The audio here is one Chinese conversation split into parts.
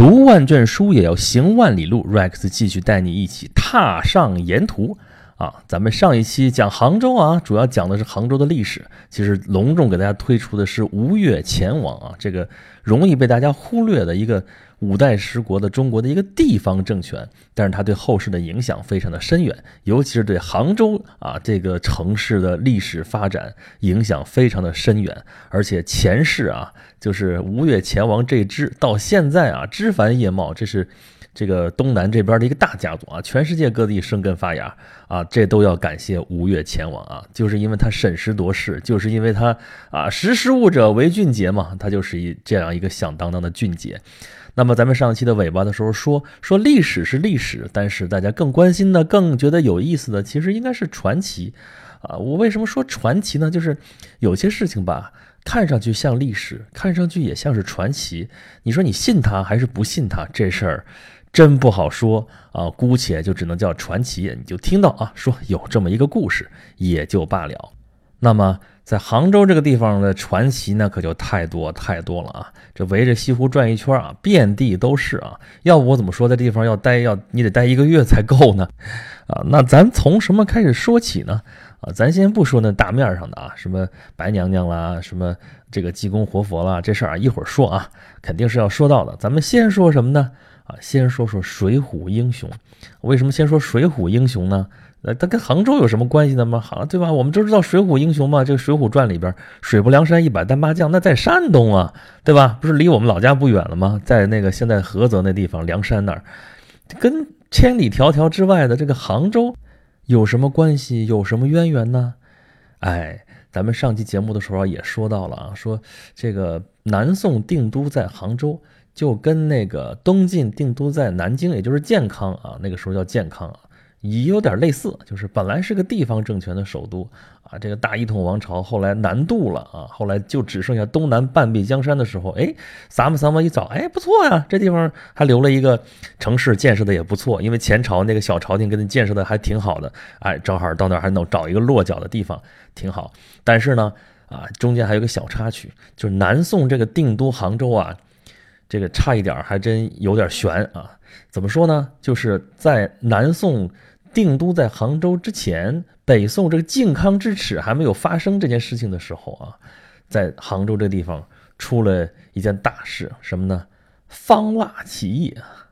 读万卷书也要行万里路，Rex 继续带你一起踏上沿途。啊，咱们上一期讲杭州啊，主要讲的是杭州的历史。其实隆重给大家推出的是吴越前往啊，这个容易被大家忽略的一个五代十国的中国的一个地方政权，但是它对后世的影响非常的深远，尤其是对杭州啊这个城市的历史发展影响非常的深远。而且前世啊，就是吴越前王这支到现在啊枝繁叶茂，这是。这个东南这边的一个大家族啊，全世界各地生根发芽啊，这都要感谢吴越前王啊，就是因为他审时度势，就是因为他啊识时务者为俊杰嘛，他就是一这样一个响当当的俊杰。那么咱们上期的尾巴的时候说说历史是历史，但是大家更关心的、更觉得有意思的，其实应该是传奇啊。我为什么说传奇呢？就是有些事情吧，看上去像历史，看上去也像是传奇。你说你信他还是不信他？这事儿。真不好说啊，姑且就只能叫传奇。你就听到啊，说有这么一个故事也就罢了。那么在杭州这个地方的传奇呢，可就太多太多了啊！这围着西湖转一圈啊，遍地都是啊。要不我怎么说在地方要待要你得待一个月才够呢？啊，那咱从什么开始说起呢？啊，咱先不说那大面上的啊，什么白娘娘啦，什么这个济公活佛啦，这事儿啊一会儿说啊，肯定是要说到的。咱们先说什么呢？啊，先说说水浒英雄。为什么先说水浒英雄呢？呃，它跟杭州有什么关系呢吗？好，对吧？我们都知道水浒英雄嘛，这个《水浒传》里边，水泊梁山一百单八将，那在山东啊，对吧？不是离我们老家不远了吗？在那个现在菏泽那地方，梁山那儿，跟千里迢迢之外的这个杭州有什么关系？有什么渊源呢？哎，咱们上期节目的时候也说到了啊，说这个南宋定都在杭州。就跟那个东晋定都在南京，也就是建康啊，那个时候叫建康啊，也有点类似，就是本来是个地方政权的首都啊，这个大一统王朝后来南渡了啊，后来就只剩下东南半壁江山的时候，哎，撒么撒么一找，哎，不错呀，这地方还留了一个城市，建设的也不错，因为前朝那个小朝廷给你建设的还挺好的，哎，正好到那儿还能找一个落脚的地方，挺好。但是呢，啊，中间还有个小插曲，就是南宋这个定都杭州啊。这个差一点还真有点悬啊！怎么说呢？就是在南宋定都在杭州之前，北宋这个靖康之耻还没有发生这件事情的时候啊，在杭州这地方出了一件大事，什么呢？方腊起义啊！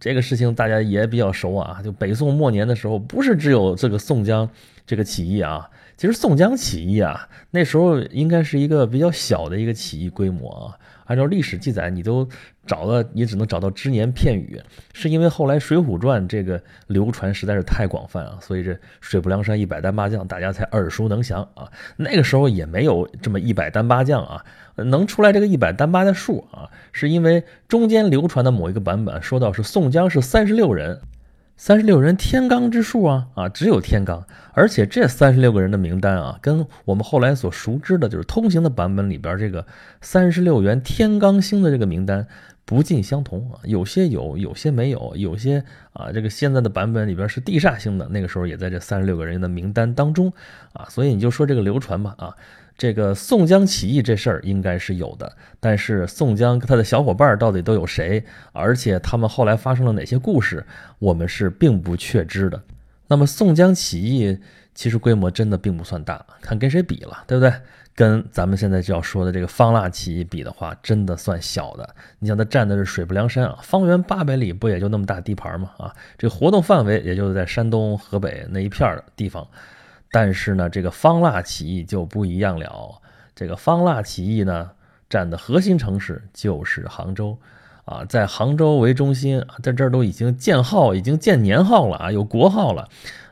这个事情大家也比较熟啊，就北宋末年的时候，不是只有这个宋江这个起义啊，其实宋江起义啊，那时候应该是一个比较小的一个起义规模啊。按照历史记载，你都找了，你只能找到只言片语，是因为后来《水浒传》这个流传实在是太广泛啊，所以这水泊梁山一百单八将大家才耳熟能详啊。那个时候也没有这么一百单八将啊，能出来这个一百单八的数啊，是因为中间流传的某一个版本说到是宋江是三十六人。三十六人天罡之数啊啊，只有天罡，而且这三十六个人的名单啊，跟我们后来所熟知的，就是通行的版本里边这个三十六员天罡星的这个名单不尽相同啊，有些有，有些没有，有些啊，这个现在的版本里边是地煞星的，那个时候也在这三十六个人的名单当中啊，所以你就说这个流传吧啊。这个宋江起义这事儿应该是有的，但是宋江跟他的小伙伴到底都有谁？而且他们后来发生了哪些故事，我们是并不确知的。那么宋江起义其实规模真的并不算大，看跟谁比了，对不对？跟咱们现在就要说的这个方腊起义比的话，真的算小的。你想他占的是水泊梁山啊，方圆八百里不也就那么大地盘吗？啊，这活动范围也就是在山东、河北那一片的地方。但是呢，这个方腊起义就不一样了。这个方腊起义呢，占的核心城市就是杭州，啊，在杭州为中心，在这儿都已经建号，已经建年号了啊，有国号了。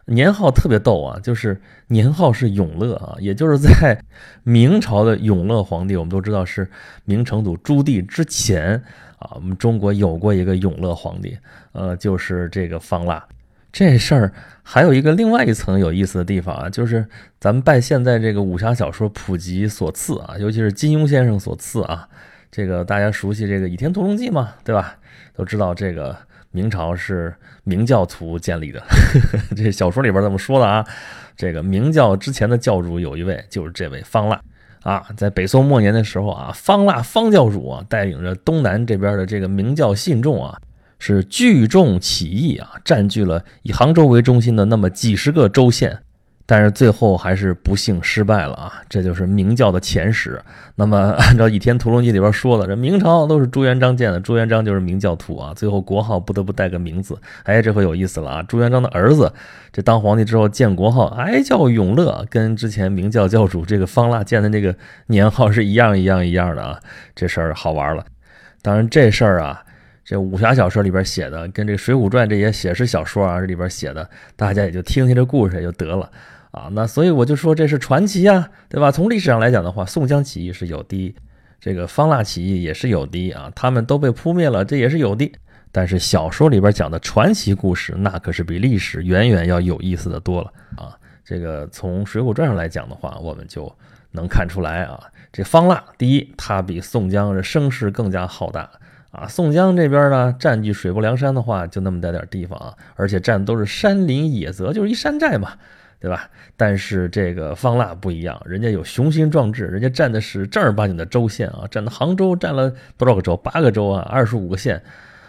年号特别逗啊，就是年号是永乐啊，也就是在明朝的永乐皇帝，我们都知道是明成祖朱棣之前啊，我们中国有过一个永乐皇帝，呃，就是这个方腊。这事儿还有一个另外一层有意思的地方啊，就是咱们拜现在这个武侠小说普及所赐啊，尤其是金庸先生所赐啊。这个大家熟悉这个《倚天屠龙记》嘛，对吧？都知道这个明朝是明教徒建立的，这小说里边这么说的啊。这个明教之前的教主有一位就是这位方腊啊，在北宋末年的时候啊，方腊方教主啊，带领着东南这边的这个明教信众啊，是聚众起义啊，占据了以杭州为中心的那么几十个州县。但是最后还是不幸失败了啊！这就是明教的前史。那么 按照《倚天屠龙记》里边说的，这明朝都是朱元璋建的，朱元璋就是明教徒啊。最后国号不得不带个名字，哎，这回有意思了啊！朱元璋的儿子这当皇帝之后建国号哎叫永乐，跟之前明教教主这个方腊建的那个年号是一样一样一样的啊！这事儿好玩了。当然这事儿啊，这武侠小说里边写的，跟这《水浒传》这些写实小说啊这里边写的，大家也就听听这故事也就得了。啊，那所以我就说这是传奇呀，对吧？从历史上来讲的话，宋江起义是有的，这个方腊起义也是有的啊，他们都被扑灭了，这也是有的。但是小说里边讲的传奇故事，那可是比历史远远要有意思的多了啊。这个从《水浒传》上来讲的话，我们就能看出来啊，这方腊第一，他比宋江的声势更加浩大啊。宋江这边呢，占据水泊梁山的话，就那么点点地方啊，而且占的都是山林野泽，就是一山寨嘛。对吧？但是这个方腊不一样，人家有雄心壮志，人家占的是正儿八经的州县啊，占的杭州占了多少个州？八个州啊，二十五个县。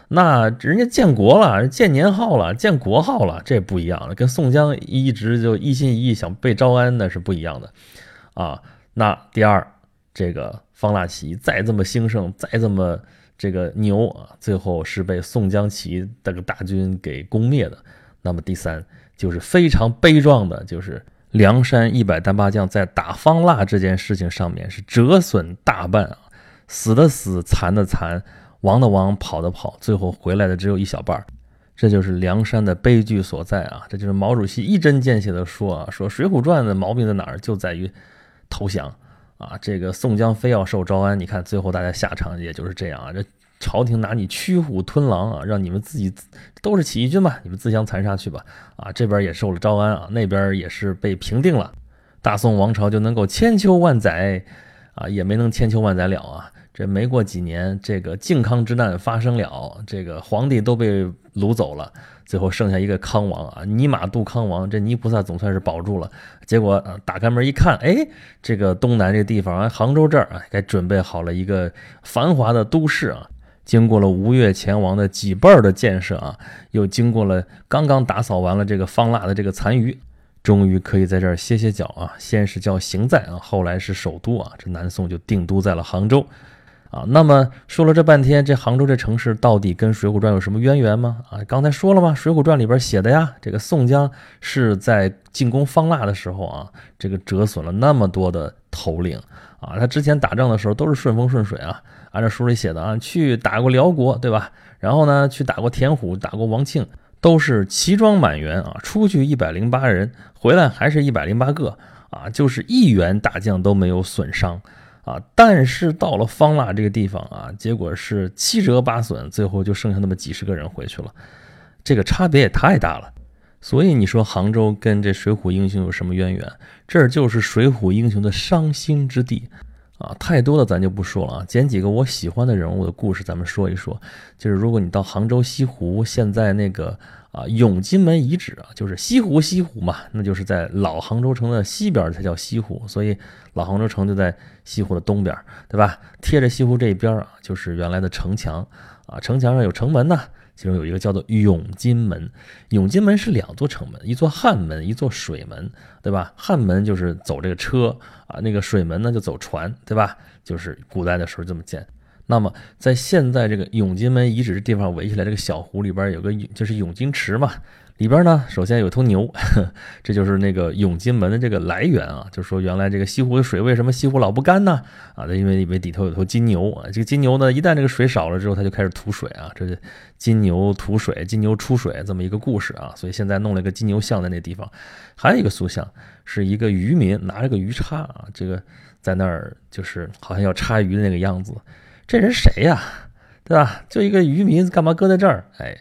那人家建国了，建年号了，建国号了，这不一样了，跟宋江一直就一心一意想被招安那是不一样的啊。那第二，这个方腊起义再这么兴盛，再这么这个牛啊，最后是被宋江起义这个大军给攻灭的。那么第三。就是非常悲壮的，就是梁山一百单八将在打方腊这件事情上面是折损大半啊，死的死，残的残，亡的亡，跑的跑，最后回来的只有一小半这就是梁山的悲剧所在啊！这就是毛主席一针见血的说啊，说《水浒传》的毛病在哪儿，就在于投降啊！这个宋江非要受招安，你看最后大家下场也就是这样啊！这。朝廷拿你驱虎吞狼啊，让你们自己都是起义军吧，你们自相残杀去吧！啊，这边也受了招安啊，那边也是被平定了，大宋王朝就能够千秋万载啊，也没能千秋万载了啊！这没过几年，这个靖康之难发生了，这个皇帝都被掳走了，最后剩下一个康王啊，尼玛杜康王，这泥菩萨总算是保住了。结果打开门一看，哎，这个东南这地方啊，杭州这儿啊，该准备好了一个繁华的都市啊。经过了吴越前王的几辈儿的建设啊，又经过了刚刚打扫完了这个方腊的这个残余，终于可以在这儿歇歇脚啊。先是叫行在啊，后来是首都啊，这南宋就定都在了杭州啊。那么说了这半天，这杭州这城市到底跟《水浒传》有什么渊源吗？啊，刚才说了吗？《水浒传》里边写的呀，这个宋江是在进攻方腊的时候啊，这个折损了那么多的头领啊，他之前打仗的时候都是顺风顺水啊。按照书里写的啊，去打过辽国，对吧？然后呢，去打过田虎，打过王庆，都是齐装满员啊，出去一百零八人，回来还是一百零八个啊，就是一员大将都没有损伤啊。但是到了方腊这个地方啊，结果是七折八损，最后就剩下那么几十个人回去了，这个差别也太大了。所以你说杭州跟这水浒英雄有什么渊源？这就是水浒英雄的伤心之地。啊，太多的咱就不说了啊，捡几个我喜欢的人物的故事，咱们说一说。就是如果你到杭州西湖，现在那个啊永金门遗址啊，就是西湖西湖嘛，那就是在老杭州城的西边才叫西湖，所以老杭州城就在西湖的东边，对吧？贴着西湖这一边啊，就是原来的城墙啊，城墙上有城门呢。其中有一个叫做永金门，永金门是两座城门，一座汉门，一座水门，对吧？汉门就是走这个车啊，那个水门呢就走船，对吧？就是古代的时候这么建。那么在现在这个永金门遗址的地方围起来这个小湖里边有个就是永金池嘛。里边呢，首先有头牛，这就是那个永金门的这个来源啊。就是说原来这个西湖的水为什么西湖老不干呢？啊，因为因为里头有头金牛啊。这个金牛呢，一旦这个水少了之后，它就开始吐水啊。这是金牛吐水，金牛出水这么一个故事啊。所以现在弄了一个金牛像在那地方，还有一个塑像，是一个渔民拿着个鱼叉啊，这个在那儿就是好像要插鱼的那个样子。这人谁呀？对吧？就一个渔民，干嘛搁在这儿？哎。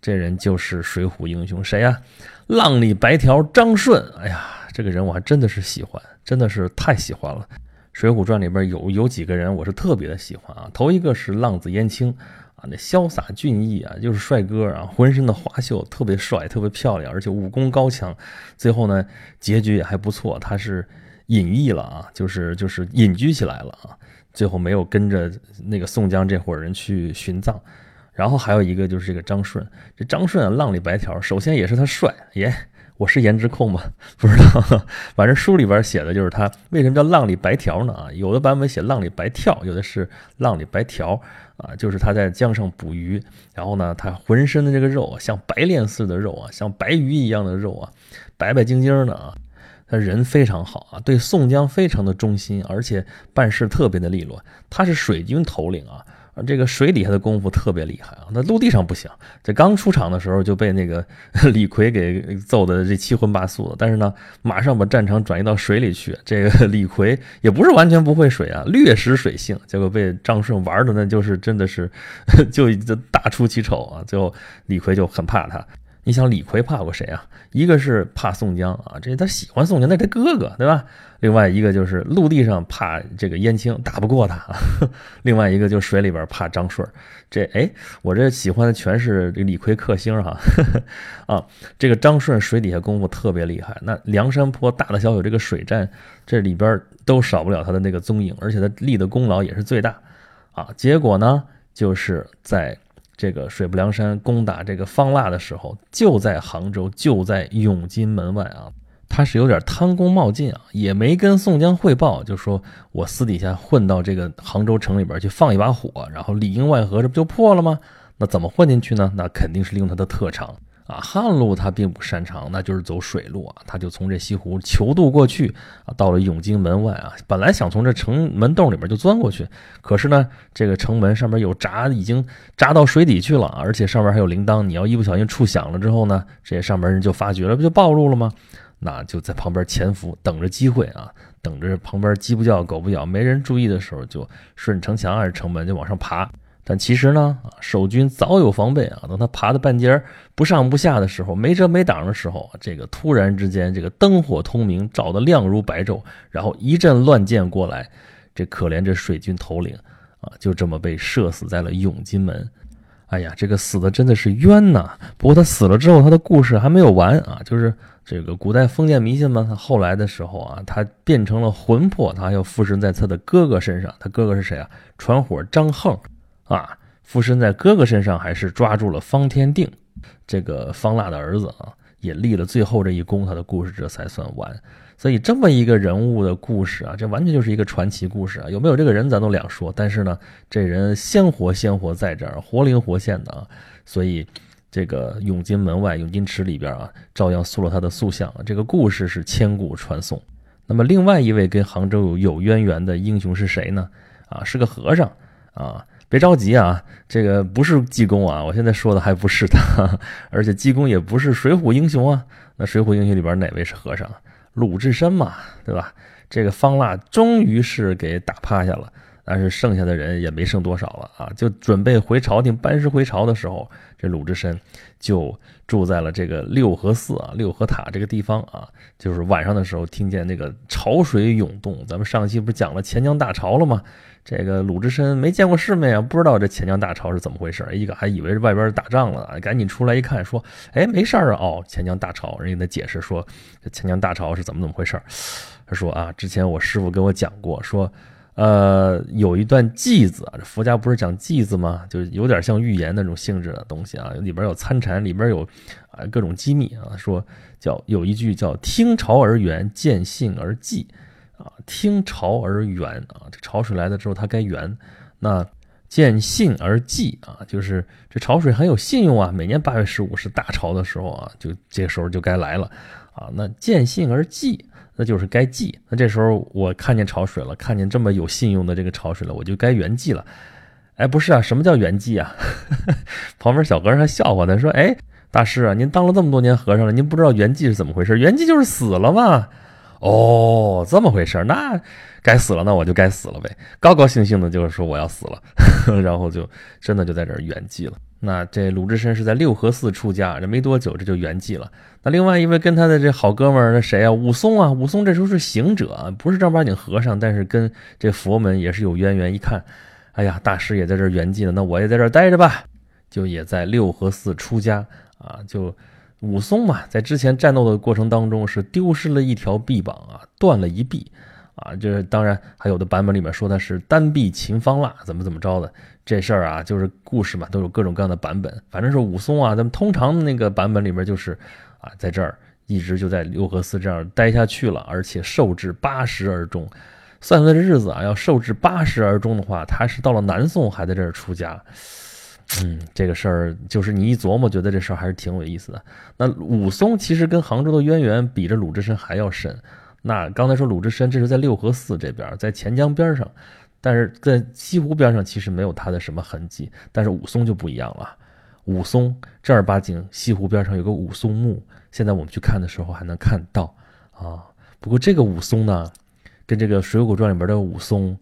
这人就是水浒英雄谁呀？浪里白条张顺。哎呀，这个人我还真的是喜欢，真的是太喜欢了。水浒传里边有有几个人我是特别的喜欢啊。头一个是浪子燕青啊，那潇洒俊逸啊，就是帅哥啊，浑身的花绣，特别帅，特别漂亮，而且武功高强。最后呢，结局也还不错，他是隐逸了啊，就是就是隐居起来了啊，最后没有跟着那个宋江这伙人去寻葬。然后还有一个就是这个张顺，这张顺啊，浪里白条，首先也是他帅耶。我是颜值控吗？不知道，反正书里边写的就是他为什么叫浪里白条呢？啊，有的版本写浪里白跳，有的是浪里白条啊，就是他在江上捕鱼，然后呢，他浑身的这个肉啊，像白练似的肉啊，像白鱼一样的肉啊，白白晶晶的啊，他人非常好啊，对宋江非常的忠心，而且办事特别的利落，他是水军头领啊。这个水底下的功夫特别厉害啊！那陆地上不行，这刚出场的时候就被那个 李逵给揍的这七荤八素的。但是呢，马上把战场转移到水里去，这个李逵也不是完全不会水啊，略识水性，结果被张顺玩的那就是真的是 就大出奇丑啊！最后李逵就很怕他。你想李逵怕过谁啊？一个是怕宋江啊，这他喜欢宋江，那他哥哥对吧？另外一个就是陆地上怕这个燕青打不过他，另外一个就水里边怕张顺。这哎，我这喜欢的全是这李逵克星哈 啊！这个张顺水底下功夫特别厉害，那梁山坡大大小小这个水战，这里边都少不了他的那个踪影，而且他立的功劳也是最大啊。结果呢，就是在。这个水泊梁山攻打这个方腊的时候，就在杭州，就在永金门外啊。他是有点贪功冒进啊，也没跟宋江汇报，就说我私底下混到这个杭州城里边去放一把火，然后里应外合，这不就破了吗？那怎么混进去呢？那肯定是利用他的特长。啊，旱路他并不擅长，那就是走水路啊。他就从这西湖求渡过去啊，到了永金门外啊。本来想从这城门洞里边就钻过去，可是呢，这个城门上面有闸，已经闸到水底去了，而且上面还有铃铛。你要一不小心触响了之后呢，这些上门人就发觉了，不就暴露了吗？那就在旁边潜伏，等着机会啊，等着旁边鸡不叫狗不咬，没人注意的时候，就顺城墙还是城门就往上爬。但其实呢，守军早有防备啊。等他爬到半截不上不下的时候，没遮没挡的时候，这个突然之间，这个灯火通明，照得亮如白昼，然后一阵乱箭过来，这可怜这水军头领啊，就这么被射死在了永金门。哎呀，这个死的真的是冤呐！不过他死了之后，他的故事还没有完啊。就是这个古代封建迷信嘛，他后来的时候啊，他变成了魂魄，他要附身在他的哥哥身上。他哥哥是谁啊？传火张横。啊，附身在哥哥身上，还是抓住了方天定，这个方腊的儿子啊，也立了最后这一功，他的故事这才算完。所以这么一个人物的故事啊，这完全就是一个传奇故事啊。有没有这个人咱都两说，但是呢，这人鲜活鲜活在这儿，活灵活现的啊。所以这个永金门外永金池里边啊，照样塑了他的塑像，这个故事是千古传颂。那么另外一位跟杭州有渊源的英雄是谁呢？啊，是个和尚啊。别着急啊，这个不是济公啊，我现在说的还不是他，而且济公也不是水浒英雄啊。那水浒英雄里边哪位是和尚？鲁智深嘛，对吧？这个方腊终于是给打趴下了，但是剩下的人也没剩多少了啊，就准备回朝廷班师回朝的时候，这鲁智深就住在了这个六合寺啊、六合塔这个地方啊，就是晚上的时候听见那个潮水涌动。咱们上期不是讲了钱江大潮了吗？这个鲁智深没见过世面啊，不知道这钱江大潮是怎么回事一个还以为是外边打仗了，赶紧出来一看，说：“哎，没事儿啊。”哦，钱江大潮，人家他解释说：“这钱江大潮是怎么怎么回事他说：“啊，之前我师傅跟我讲过，说，呃，有一段偈子啊，这佛家不是讲偈子吗？就有点像预言那种性质的东西啊，里边有参禅，里边有啊各种机密啊，说叫有一句叫‘听潮而圆，见性而寂’。”啊，听潮而圆啊，这潮水来了之后，它该圆。那见信而寂啊，就是这潮水很有信用啊。每年八月十五是大潮的时候啊，就这个时候就该来了啊。那见信而寂，那就是该寂。那这时候我看见潮水了，看见这么有信用的这个潮水了，我就该圆寂了。哎，不是啊，什么叫圆寂啊？旁边小和尚还笑话他说：“哎，大师啊，您当了这么多年和尚了，您不知道圆寂是怎么回事？圆寂就是死了嘛。”哦，这么回事那该死了，那我就该死了呗。高高兴兴的，就是说我要死了，然后就真的就在这儿圆寂了。那这鲁智深是在六合寺出家，这没多久这就圆寂了。那另外一位跟他的这好哥们儿，那谁啊？武松啊，武松这时候是行者，不是正儿八经和尚，但是跟这佛门也是有渊源。一看，哎呀，大师也在这儿圆寂了，那我也在这儿待着吧，就也在六合寺出家啊，就。武松嘛，在之前战斗的过程当中是丢失了一条臂膀啊，断了一臂啊。这当然还有的版本里面说他是单臂擒方腊，怎么怎么着的这事儿啊，就是故事嘛，都有各种各样的版本。反正是武松啊，咱们通常那个版本里面就是啊，在这儿一直就在六合寺这样待下去了，而且受至八十而终。算算这日子啊，要受至八十而终的话，他是到了南宋还在这儿出家。嗯，这个事儿就是你一琢磨，觉得这事儿还是挺有意思的。那武松其实跟杭州的渊源比着鲁智深还要深。那刚才说鲁智深，这是在六合寺这边，在钱江边上，但是在西湖边上其实没有他的什么痕迹。但是武松就不一样了，武松正儿八经西湖边上有个武松墓，现在我们去看的时候还能看到啊。不过这个武松呢，跟这个《水浒传》里边的武松。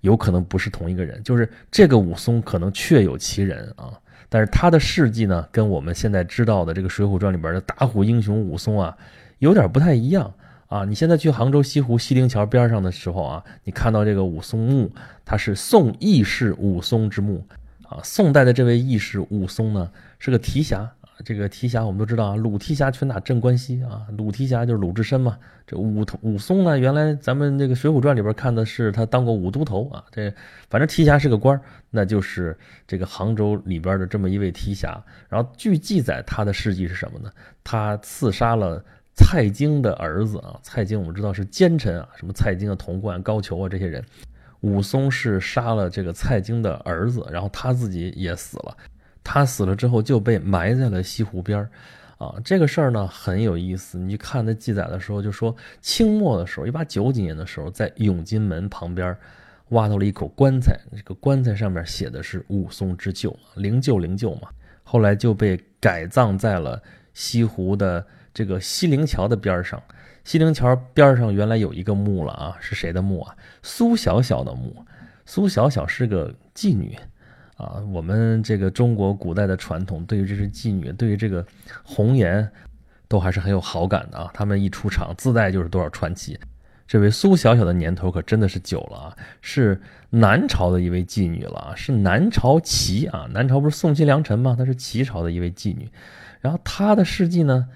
有可能不是同一个人，就是这个武松可能确有其人啊，但是他的事迹呢，跟我们现在知道的这个《水浒传》里边的打虎英雄武松啊，有点不太一样啊。你现在去杭州西湖西泠桥边上的时候啊，你看到这个武松墓，它是宋义士武松之墓啊。宋代的这位义士武松呢，是个提辖。这个提辖我们都知道啊，鲁提辖拳打镇关西啊，鲁提辖就是鲁智深嘛。这武武松呢，原来咱们这个《水浒传》里边看的是他当过武都头啊。这反正提辖是个官儿那就是这个杭州里边的这么一位提辖。然后据记载，他的事迹是什么呢？他刺杀了蔡京的儿子啊。蔡京我们知道是奸臣啊，什么蔡京啊童贯、高俅啊这些人。武松是杀了这个蔡京的儿子，然后他自己也死了。他死了之后就被埋在了西湖边儿，啊，这个事儿呢很有意思。你看他记载的时候，就说清末的时候，一八九几年的时候，在永金门旁边挖到了一口棺材，这个棺材上面写的是武松之旧，灵柩灵柩嘛。后来就被改葬在了西湖的这个西泠桥的边上。西泠桥边上原来有一个墓了啊，是谁的墓啊？苏小小的墓。苏小小是个妓女。啊，我们这个中国古代的传统，对于这些妓女，对于这个红颜，都还是很有好感的啊。他们一出场，自带就是多少传奇。这位苏小小的年头可真的是久了啊，是南朝的一位妓女了啊，是南朝齐啊。南朝不是宋齐梁陈吗？她是齐朝的一位妓女。然后她的事迹呢，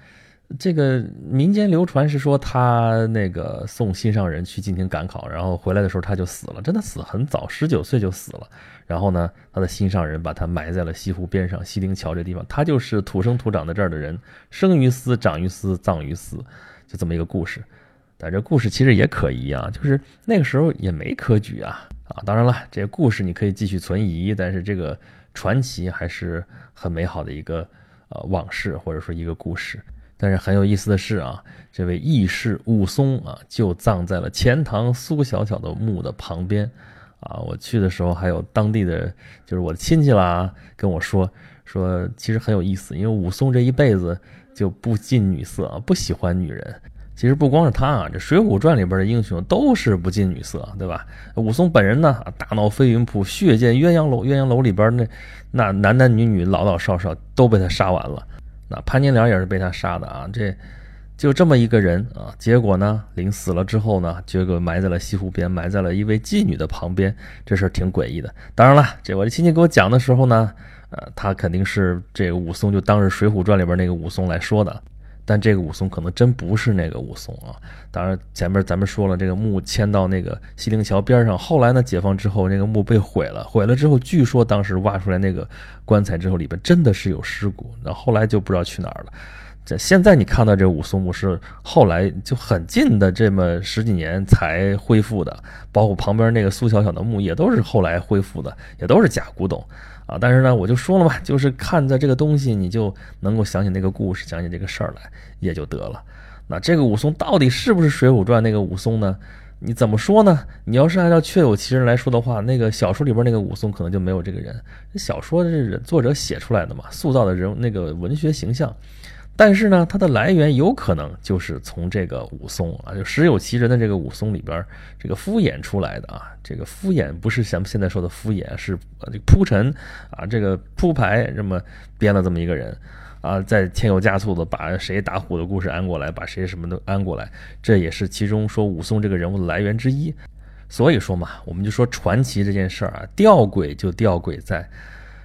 这个民间流传是说，他那个送心上人去进行赶考，然后回来的时候他就死了，真的死很早，十九岁就死了。然后呢，他的心上人把他埋在了西湖边上西泠桥这地方，他就是土生土长在这儿的人，生于斯，长于斯，葬于斯，就这么一个故事。但这故事其实也可疑啊，就是那个时候也没科举啊啊！当然了，这个故事你可以继续存疑，但是这个传奇还是很美好的一个呃往事或者说一个故事。但是很有意思的是啊，这位义士武松啊，就葬在了钱塘苏小小的墓的旁边。啊，我去的时候还有当地的，就是我的亲戚啦，跟我说说，其实很有意思，因为武松这一辈子就不近女色啊，不喜欢女人。其实不光是他啊，这《水浒传》里边的英雄都是不近女色，对吧？武松本人呢，大闹飞云铺，血溅鸳鸯楼，鸳鸯楼里边那那男男女女、老老少少都被他杀完了。那潘金莲也是被他杀的啊，这。就这么一个人啊，结果呢，临死了之后呢，结果埋在了西湖边，埋在了一位妓女的旁边，这事儿挺诡异的。当然了，这我的亲戚给我讲的时候呢，呃，他肯定是这个武松就当着《水浒传》里边那个武松来说的，但这个武松可能真不是那个武松啊。当然前面咱们说了，这个墓迁到那个西泠桥边上，后来呢，解放之后那个墓被毁了，毁了之后，据说当时挖出来那个棺材之后，里边真的是有尸骨，那后来就不知道去哪儿了。这现在你看到这武松墓是后来就很近的这么十几年才恢复的，包括旁边那个苏小小的墓也都是后来恢复的，也都是假古董啊。但是呢，我就说了嘛，就是看在这个东西，你就能够想起那个故事，想起这个事儿来也就得了。那这个武松到底是不是《水浒传》那个武松呢？你怎么说呢？你要是按照确有其人来说的话，那个小说里边那个武松可能就没有这个人。小说是作者写出来的嘛，塑造的人那个文学形象。但是呢，它的来源有可能就是从这个武松啊，就实有其人的这个武松里边这个敷衍出来的啊。这个敷衍不是咱们现在说的敷衍，是这个铺陈啊，这个铺排这么编了这么一个人啊，再添油加醋的把谁打虎的故事安过来，把谁什么都安过来，这也是其中说武松这个人物的来源之一。所以说嘛，我们就说传奇这件事儿啊，吊诡就吊诡在。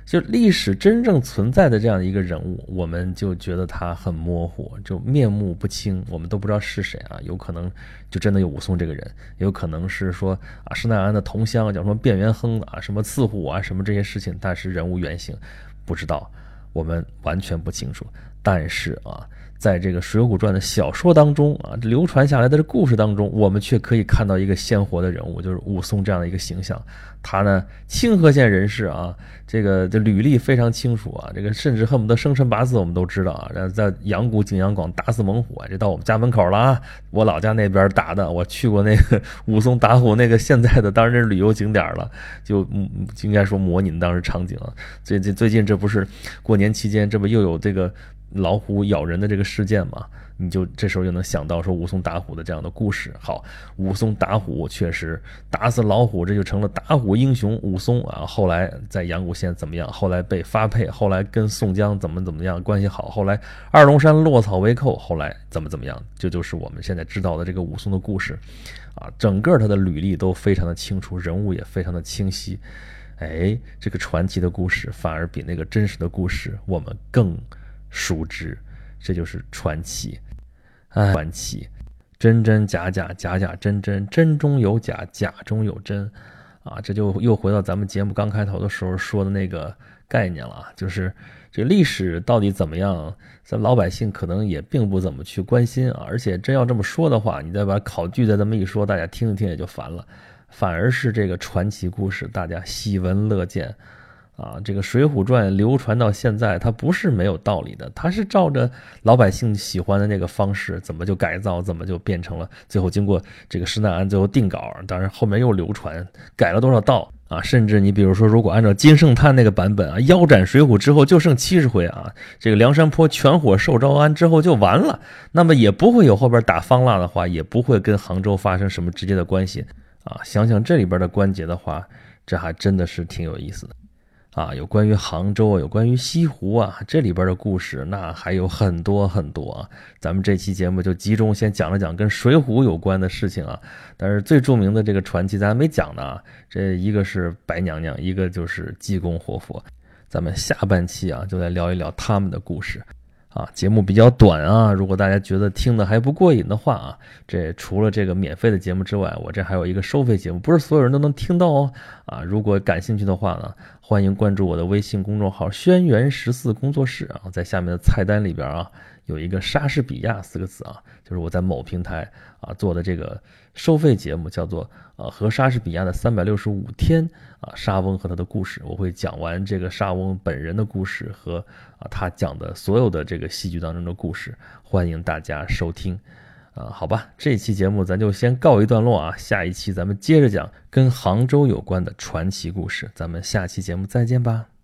就历史真正存在的这样一个人物，我们就觉得他很模糊，就面目不清，我们都不知道是谁啊。有可能就真的有武松这个人，有可能是说啊施耐庵的同乡叫什么卞元亨啊，什么刺虎啊，什么这些事情，但是人物原型不知道，我们完全不清楚。但是啊。在这个《水浒传》的小说当中啊，流传下来的这故事当中，我们却可以看到一个鲜活的人物，就是武松这样的一个形象。他呢，清河县人士啊，这个这履历非常清楚啊，这个甚至恨不得生辰八字我们都知道啊。然后在阳谷景阳广打死猛虎啊，这到我们家门口了啊，我老家那边打的，我去过那个武松打虎那个现在的，当然是旅游景点了，就嗯应该说模拟当时场景啊。最最最近这不是过年期间，这不又有这个。老虎咬人的这个事件嘛，你就这时候就能想到说武松打虎的这样的故事。好，武松打虎确实打死老虎，这就成了打虎英雄武松啊。后来在阳谷县怎么样？后来被发配，后来跟宋江怎么怎么样关系好？后来二龙山落草为寇，后来怎么怎么样？这就是我们现在知道的这个武松的故事啊。整个他的履历都非常的清楚，人物也非常的清晰。哎，这个传奇的故事反而比那个真实的故事我们更。熟知，这就是传奇，哎，传奇，真真假假，假假真真，真中有假，假中有真，啊，这就又回到咱们节目刚开头的时候说的那个概念了啊，就是这历史到底怎么样，咱老百姓可能也并不怎么去关心啊，而且真要这么说的话，你再把考据再这么一说，大家听一听也就烦了，反而是这个传奇故事，大家喜闻乐见。啊，这个《水浒传》流传到现在，它不是没有道理的，它是照着老百姓喜欢的那个方式，怎么就改造，怎么就变成了最后经过这个施耐庵最后定稿，当然后面又流传改了多少道啊？甚至你比如说，如果按照金圣叹那个版本啊，腰斩水浒之后就剩七十回啊，这个梁山泊全火受招安之后就完了，那么也不会有后边打方腊的话，也不会跟杭州发生什么直接的关系啊。想想这里边的关节的话，这还真的是挺有意思的。啊，有关于杭州，有关于西湖啊，这里边的故事那还有很多很多啊。咱们这期节目就集中先讲了讲跟水浒有关的事情啊。但是最著名的这个传奇咱还没讲呢，这一个是白娘娘，一个就是济公活佛。咱们下半期啊，就来聊一聊他们的故事。啊，节目比较短啊，如果大家觉得听的还不过瘾的话啊，这除了这个免费的节目之外，我这还有一个收费节目，不是所有人都能听到哦。啊，如果感兴趣的话呢，欢迎关注我的微信公众号“轩辕十四工作室”啊，在下面的菜单里边啊。有一个莎士比亚四个字啊，就是我在某平台啊做的这个收费节目，叫做呃和莎士比亚的三百六十五天啊，莎翁和他的故事，我会讲完这个莎翁本人的故事和啊他讲的所有的这个戏剧当中的故事，欢迎大家收听，啊好吧，这期节目咱就先告一段落啊，下一期咱们接着讲跟杭州有关的传奇故事，咱们下期节目再见吧。